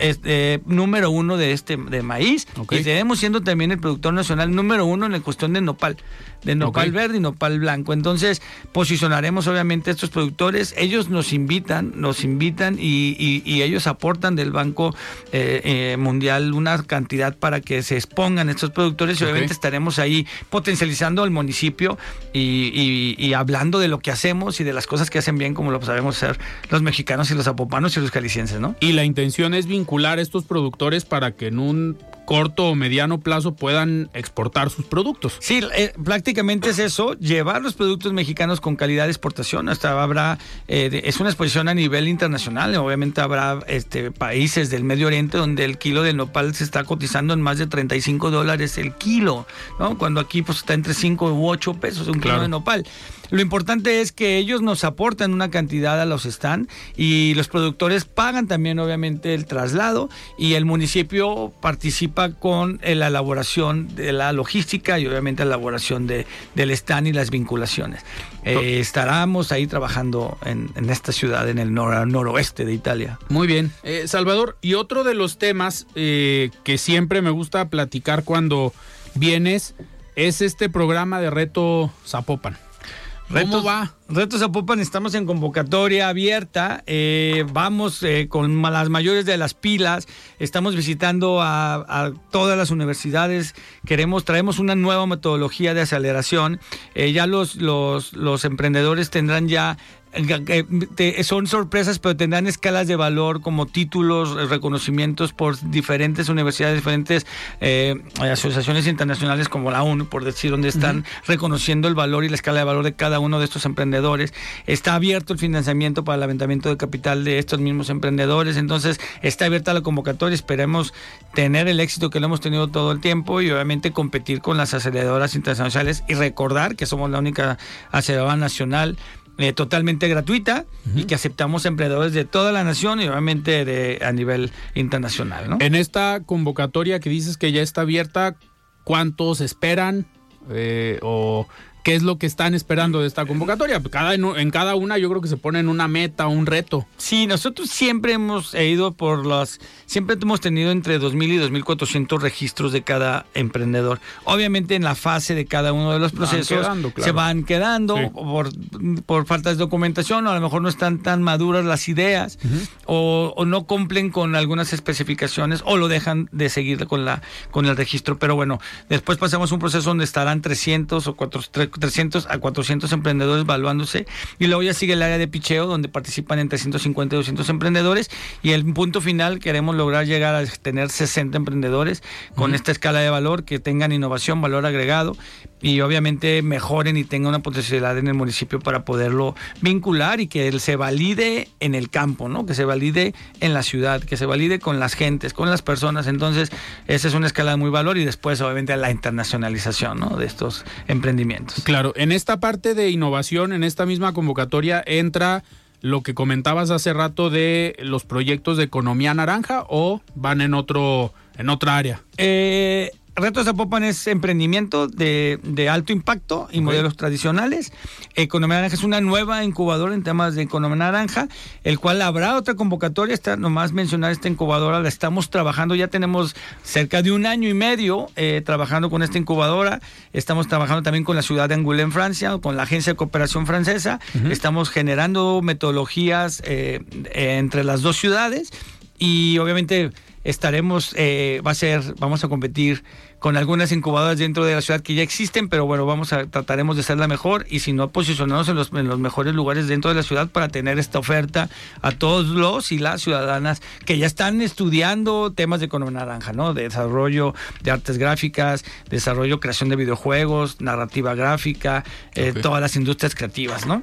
Speaker 3: este, número uno de este de maíz y seguimos siendo también el productor nacional número uno en la cuestión de nopal, de nopal verde y nopal blanco. Entonces posicionaremos obviamente a estos productores. Ellos nos invitan, nos invitan y, y- y ellos aportan del Banco eh, eh, Mundial una cantidad para que se expongan estos productores y obviamente estaremos ahí potencializando al municipio y, y- hablando de lo que hacemos y de las cosas que hacen bien como lo sabemos hacer los mexicanos y los zapopanos y los calicienses, ¿no?
Speaker 1: Y la intención es vincular a estos productores para que en un corto o mediano plazo puedan exportar sus productos.
Speaker 3: Sí, eh, prácticamente es eso, llevar los productos mexicanos con calidad de exportación. Hasta habrá, eh, de- es una exposición a nivel internacional. Obviamente habrá este, países del Medio Oriente donde el kilo de nopal se está cotizando en más de 35 dólares el kilo, ¿no? Cuando aquí pues está entre 5 u 8 pesos un
Speaker 1: Claro.
Speaker 3: kilo de nopal. Lo importante es que ellos nos aportan una cantidad a los stand y los productores pagan también obviamente el traslado y el municipio participa con eh, la elaboración de la logística y obviamente la elaboración de, del stand y las vinculaciones. Eh, estaremos ahí trabajando en, en esta ciudad, en el nor- noroeste de Italia.
Speaker 1: Muy bien. Eh, Salvador, y otro de los temas eh, que siempre me gusta platicar cuando vienes es este programa de reto Zapopan. ¿Cómo va?
Speaker 3: Retos Zapopan, estamos en convocatoria abierta. eh, vamos eh, con las mayores de las pilas. Estamos visitando a, a todas las universidades. Queremos, traemos una nueva metodología de aceleración. Eh, ya los, los, los emprendedores tendrán ya. Eh, te- son sorpresas, pero tendrán escalas de valor como títulos, eh, reconocimientos por diferentes universidades, diferentes eh, asociaciones internacionales como la ONU, por decir, donde están reconociendo el valor y la escala de valor de cada uno de estos emprendedores. Está abierto el financiamiento para el levantamiento de capital de estos mismos emprendedores. Entonces, está abierta la convocatoria. Esperemos tener el éxito que lo hemos tenido todo el tiempo y obviamente competir con las aceleradoras internacionales y recordar que somos la única aceleradora nacional eh, totalmente gratuita y que aceptamos emprendedores de toda la nación y obviamente de, a nivel internacional, ¿no?
Speaker 1: En esta convocatoria que dices que ya está abierta, ¿cuántos esperan? Eh, ¿O qué es lo que están esperando de esta convocatoria? Cada, en cada una yo creo que se ponen una meta, un reto.
Speaker 3: Sí, nosotros siempre hemos ido por las, siempre hemos tenido entre 2.000 y 2.400 registros de cada emprendedor. Obviamente en la fase de cada uno de los
Speaker 1: Van
Speaker 3: procesos
Speaker 1: quedando, claro.
Speaker 3: se van quedando
Speaker 1: Sí.
Speaker 3: por, por falta de documentación o a lo mejor no están tan maduras las ideas o, o no cumplen con algunas especificaciones o lo dejan de seguir con, la, con el registro. Pero bueno, después pasamos un proceso donde estarán 300 o 400 300 a 400 emprendedores evaluándose y luego ya sigue el área de picheo donde participan entre 150 y 200 emprendedores y el punto final queremos lograr llegar a tener 60 emprendedores con esta escala de valor que tengan innovación, valor agregado y obviamente mejoren y tengan una potencialidad en el municipio para poderlo vincular y que él se valide en el campo, ¿no? Que se valide en la ciudad, que se valide con las gentes, con las personas. Entonces, esa es una escala de muy valor y después obviamente la internacionalización, ¿no? De estos emprendimientos.
Speaker 1: Claro, en esta parte de innovación, en esta misma convocatoria, entra lo que comentabas hace rato de los proyectos de economía naranja o van en otro, en otra área.
Speaker 3: Eh, Reto Zapopan es emprendimiento de, de alto impacto y modelos tradicionales. Economía Naranja es una nueva incubadora en temas de economía naranja, el cual habrá otra convocatoria. Está nomás mencionar esta incubadora, la estamos trabajando, ya tenemos cerca de un año y medio eh, trabajando con esta incubadora. Estamos trabajando también con la ciudad de Angoulême, Francia, con la Agencia de Cooperación Francesa. Estamos generando metodologías eh, entre las dos ciudades y obviamente estaremos, eh, va a ser, vamos a competir con algunas incubadoras dentro de la ciudad que ya existen, pero bueno, vamos a trataremos de ser la mejor y si no posicionarnos en los, en los mejores lugares dentro de la ciudad para tener esta oferta a todos los y las ciudadanas que ya están estudiando temas de economía naranja, ¿no? De desarrollo de artes gráficas, desarrollo, creación de videojuegos, narrativa gráfica, eh, todas las industrias creativas, ¿no?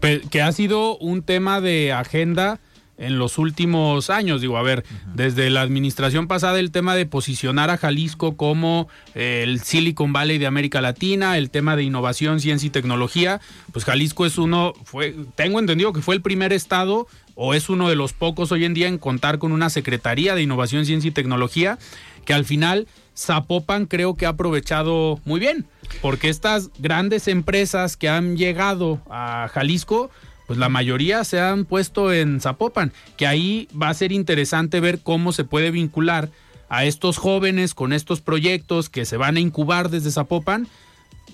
Speaker 1: Pe- que ha sido un tema de agenda en los últimos años. Digo, a ver, desde la administración pasada el tema de posicionar a Jalisco como eh, el Silicon Valley de América Latina, el tema de innovación, ciencia y tecnología, pues Jalisco es uno, fue, tengo entendido que fue el primer estado o es uno de los pocos hoy en día en contar con una Secretaría de Innovación, Ciencia y Tecnología, que al final Zapopan creo que ha aprovechado muy bien, porque estas grandes empresas que han llegado a Jalisco, pues la mayoría se han puesto en Zapopan, que ahí va a ser interesante ver cómo se puede vincular a estos jóvenes con estos proyectos que se van a incubar desde Zapopan,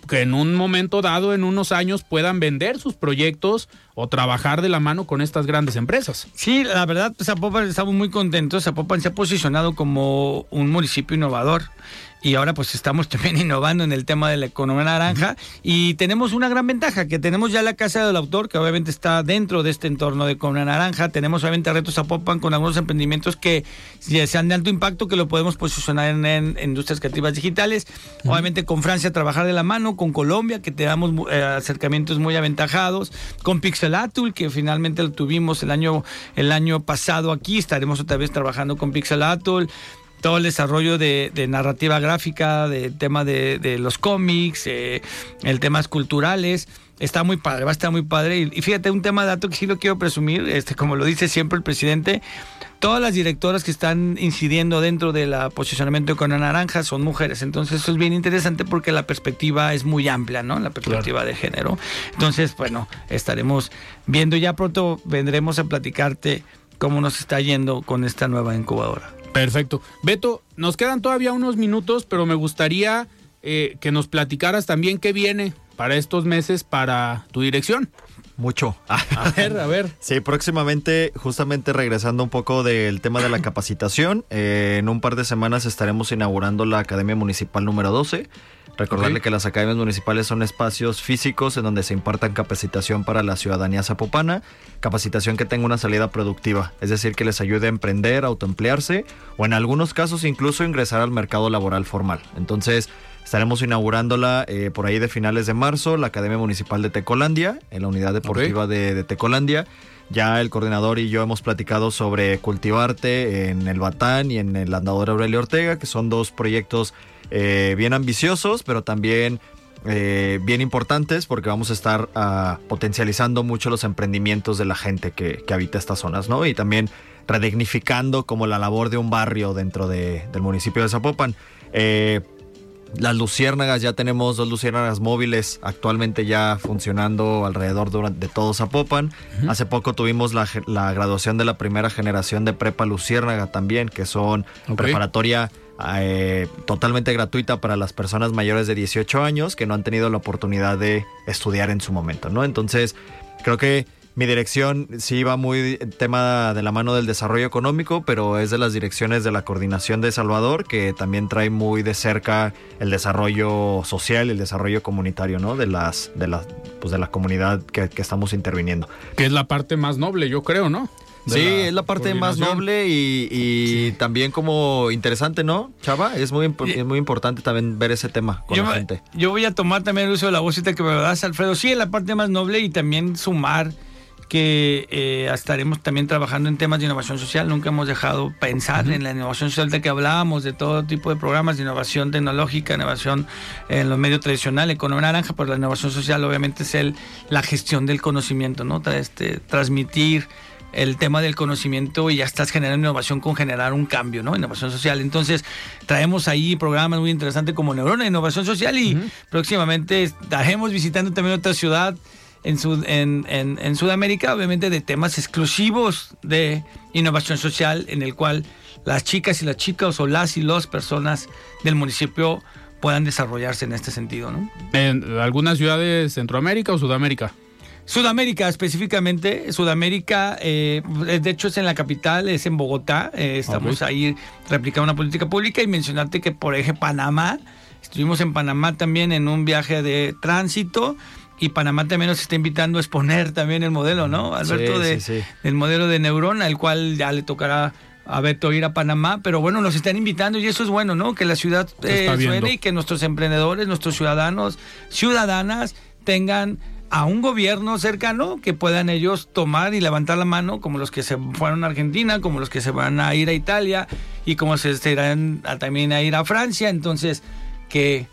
Speaker 1: que en un momento dado, en unos años, puedan vender sus proyectos o trabajar de la mano con estas grandes empresas.
Speaker 3: Sí, la verdad, Zapopan estamos muy contentos. Zapopan se ha posicionado como un municipio innovador y ahora pues estamos también innovando en el tema de la economía naranja. Y tenemos una gran ventaja, que tenemos ya la Casa del Autor, que obviamente está dentro de este entorno de economía naranja, tenemos obviamente retos Zapopan con algunos emprendimientos que sean de alto impacto, que lo podemos posicionar en, industrias creativas digitales, obviamente con Francia trabajar de la mano, con Colombia, que tenemos eh, acercamientos muy aventajados, con Pixelatul, que finalmente lo tuvimos el año, el año pasado aquí, estaremos otra vez trabajando con Pixelatul, todo el desarrollo de, narrativa gráfica, del tema de, los cómics, eh, el temas culturales. Está muy padre, va a estar muy padre. Y, fíjate, un tema de dato que sí lo quiero presumir, este, como lo dice siempre el presidente, todas las directoras que están incidiendo dentro del posicionamiento con la naranja son mujeres. Entonces eso es bien interesante porque la perspectiva es muy amplia, ¿no? La perspectiva de género. Entonces, bueno, estaremos viendo ya pronto, vendremos a platicarte cómo nos está yendo con esta nueva incubadora.
Speaker 1: Perfecto. Beto, nos quedan todavía unos minutos, pero me gustaría eh, que nos platicaras también qué viene para estos meses para tu dirección.
Speaker 4: Mucho.
Speaker 1: A ver, a ver.
Speaker 4: Sí, próximamente, justamente regresando un poco del tema de la capacitación, eh, en un par de semanas estaremos inaugurando la Academia Municipal número 12 Recordarle que las academias municipales son espacios físicos en donde se impartan capacitación para la ciudadanía zapopana, capacitación que tenga una salida productiva, es decir, que les ayude a emprender, autoemplearse o en algunos casos incluso ingresar al mercado laboral formal. Entonces, estaremos inaugurándola eh, por ahí de finales de marzo, la Academia Municipal de Tecolandia, en la unidad deportiva de, de Tecolandia. Ya el coordinador y yo hemos platicado sobre Cultivarte en el Batán y en el Andador Aurelio Ortega, que son dos proyectos eh, bien ambiciosos, pero también eh, bien importantes porque vamos a estar ah, potencializando mucho los emprendimientos de la gente que, habita estas zonas, ¿no? Y también redignificando como la labor de un barrio dentro del municipio de Zapopan. Eh, las luciérnagas, ya tenemos dos luciérnagas móviles actualmente ya funcionando alrededor de, todo Zapopan. Hace poco tuvimos la, graduación de la primera generación de prepa luciérnaga también, que son preparatoria eh, totalmente gratuita para las personas mayores de 18 años que no han tenido la oportunidad de estudiar en su momento, ¿no? Entonces, creo que mi dirección sí va muy tema de la mano del desarrollo económico, pero es de las direcciones de la coordinación de Salvador que también trae muy de cerca el desarrollo social, el desarrollo comunitario, ¿no? De las, de las, pues de la comunidad que, que estamos interviniendo.
Speaker 1: Que es la parte más noble, yo creo, ¿no?
Speaker 4: Sí, es la parte más noble y, también como interesante, ¿no, Chava? Es muy, es muy importante también ver ese tema con la gente.
Speaker 3: Yo voy a tomar también el uso de la vocita que me das, Alfredo. Sí, es la parte más noble y también sumar que eh, estaremos también trabajando en temas de innovación social. Nunca hemos dejado pensar en la innovación social de que hablábamos, de todo tipo de programas de innovación tecnológica, innovación en los medios tradicionales, economía naranja, pero la innovación social obviamente es el, la gestión del conocimiento, ¿no? Este, transmitir el tema del conocimiento y ya estás generando innovación con generar un cambio, ¿no? Innovación social. Entonces, traemos ahí programas muy interesantes como Neurona, Innovación Social y próximamente estaremos visitando también otra ciudad en, en, en, Sudamérica, obviamente de temas exclusivos de innovación social, en el cual las chicas y las chicas o las y las personas del municipio puedan desarrollarse en este sentido, ¿no?
Speaker 1: ¿En algunas ciudades de Centroamérica o Sudamérica?
Speaker 3: Sudamérica específicamente, Sudamérica, eh, de hecho es en la capital, es en Bogotá, eh, estamos ahí replicando una política pública y mencionarte que por ejemplo Panamá, estuvimos en Panamá también en un viaje de tránsito y Panamá también nos está invitando a exponer también el modelo, ¿no? Alberto, de, el modelo de Neurona, el cual ya le tocará a Beto ir a Panamá, pero bueno, nos están invitando y eso es bueno, ¿no? Que la ciudad eh, suene y que nuestros emprendedores, nuestros ciudadanos, ciudadanas tengan a un gobierno cercano que puedan ellos tomar y levantar la mano, como los que se fueron a Argentina, como los que se van a ir a Italia y como se irán también a ir a Francia. Entonces, que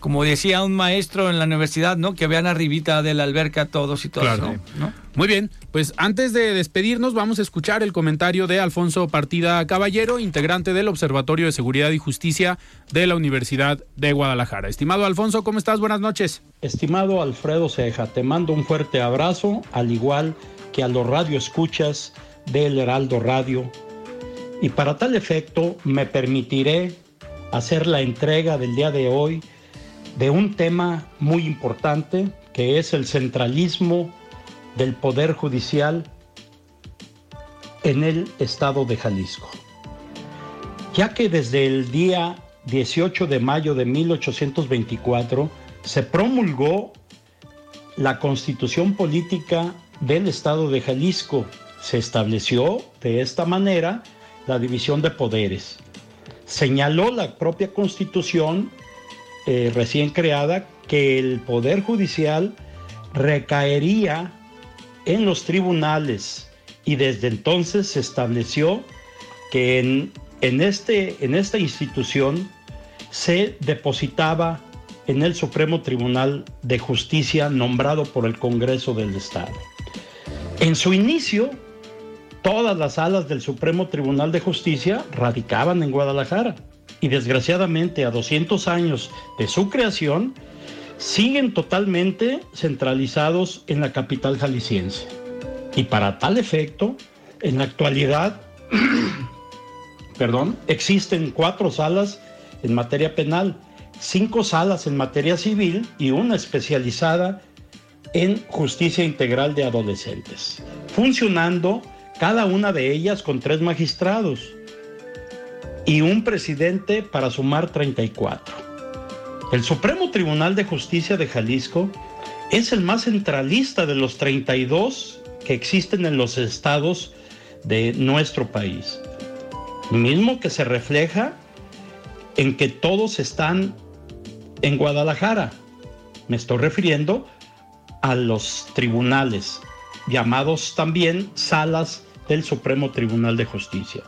Speaker 3: como decía un maestro en la universidad, ¿no? Que vean arribita de la alberca todos y todos, ¿no?
Speaker 1: Muy bien, pues antes de despedirnos vamos a escuchar el comentario de Alfonso Partida Caballero, integrante del Observatorio de Seguridad y Justicia de la Universidad de Guadalajara. Estimado Alfonso, ¿cómo estás? Buenas noches.
Speaker 7: Estimado Alfredo Ceja, te mando un fuerte abrazo, al igual que a los radioescuchas del Heraldo Radio. Y para tal efecto me permitiré hacer la entrega del día de hoy de un tema muy importante que es el centralismo del Poder Judicial en el estado de Jalisco. Ya que desde el día 18 de mayo de 1824 se promulgó la constitución política del estado de Jalisco, se estableció de esta manera la división de poderes. Señaló la propia constitución eh, recién creada que el Poder Judicial recaería en los tribunales y desde entonces se estableció que en, en, este, en esta institución se depositaba en el Supremo Tribunal de Justicia nombrado por el Congreso del Estado. En su inicio, todas las salas del Supremo Tribunal de Justicia radicaban en Guadalajara y desgraciadamente a 200 años de su creación, siguen totalmente centralizados en la capital jalisciense. Y para tal efecto, en la actualidad, perdón, existen cuatro salas en materia penal, cinco salas en materia civil y una especializada en justicia integral de adolescentes, funcionando cada una de ellas con tres magistrados y un presidente para sumar 34. El Supremo Tribunal de Justicia de Jalisco es el más centralista de los 32 que existen en los estados de nuestro país. Mismo que se refleja en que todos están en Guadalajara. Me estoy refiriendo a los tribunales, llamados también salas del Supremo Tribunal de Justicia,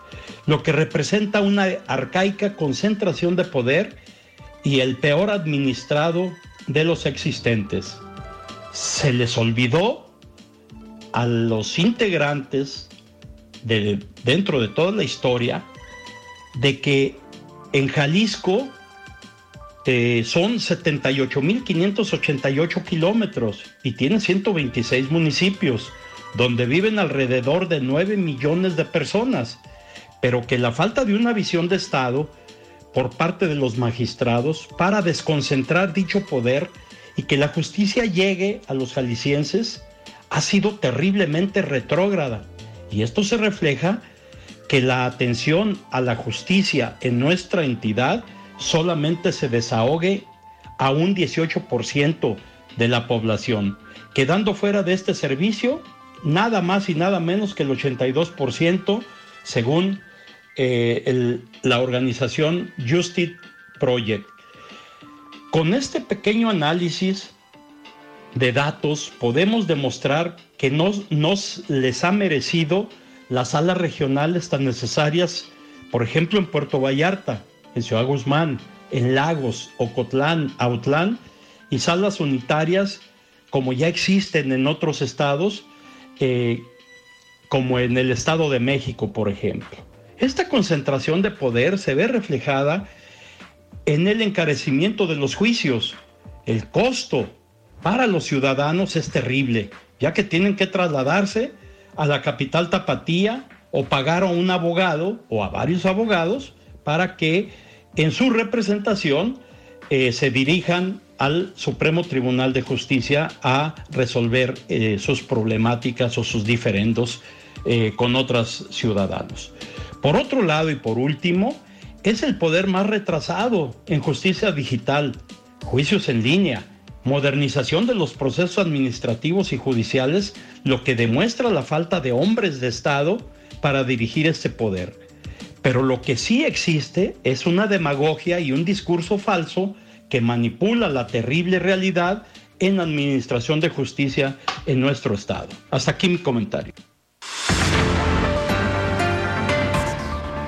Speaker 7: lo que representa una arcaica concentración de poder y el peor administrado de los existentes. Se les olvidó a los integrantes de, dentro de toda la historia de que en Jalisco eh, son 78.588 kilómetros y tiene 126 municipios donde viven alrededor de 9 millones de personas, pero que la falta de una visión de Estado por parte de los magistrados para desconcentrar dicho poder y que la justicia llegue a los jaliscienses ha sido terriblemente retrógrada. Y esto se refleja que la atención a la justicia en nuestra entidad solamente se desahogue a un 18% de la población, quedando fuera de este servicio nada más y nada menos que el 82% según eh, la organización Justice Project. Con este pequeño análisis de datos podemos demostrar que no nos les ha merecido las salas regionales tan necesarias, por ejemplo en Puerto Vallarta, en Ciudad Guzmán, en Lagos, Ocotlán, Autlán, y salas unitarias como ya existen en otros estados, eh, como en el Estado de México, por ejemplo. Esta concentración de poder se ve reflejada en el encarecimiento de los juicios. El costo para los ciudadanos es terrible, ya que tienen que trasladarse a la capital tapatía o pagar a un abogado o a varios abogados para que en su representación eh, se dirijan al Supremo Tribunal de Justicia a resolver eh, sus problemáticas o sus diferendos eh, con otros ciudadanos. Por otro lado y por último, es el poder más retrasado en justicia digital, juicios en línea, modernización de los procesos administrativos y judiciales, lo que demuestra la falta de hombres de Estado para dirigir este poder. Pero lo que sí existe es una demagogia y un discurso falso que manipula la terrible realidad en administración de justicia en nuestro estado. Hasta aquí mi comentario.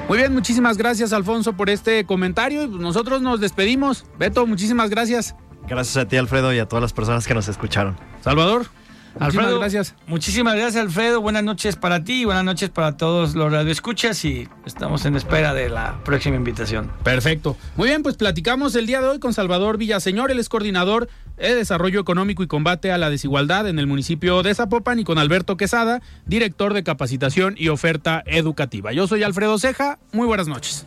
Speaker 1: Muy bien, muchísimas gracias Alfonso por este comentario. Nosotros nos despedimos. Beto, muchísimas gracias.
Speaker 4: Gracias a ti, Alfredo, y a todas las personas que nos escucharon.
Speaker 1: Salvador.
Speaker 3: Alfredo,
Speaker 1: Muchísimas gracias.
Speaker 3: Muchísimas gracias, Alfredo. Buenas noches para ti y buenas noches para todos los radioescuchas y estamos en espera de la próxima invitación.
Speaker 1: Perfecto. Muy bien, pues platicamos el día de hoy con Salvador Villaseñor, él es coordinador de Desarrollo Económico y Combate a la Desigualdad en el municipio de Zapopan y con Alberto Quesada, director de Capacitación y Oferta Educativa. Yo soy Alfredo Ceja, muy buenas noches.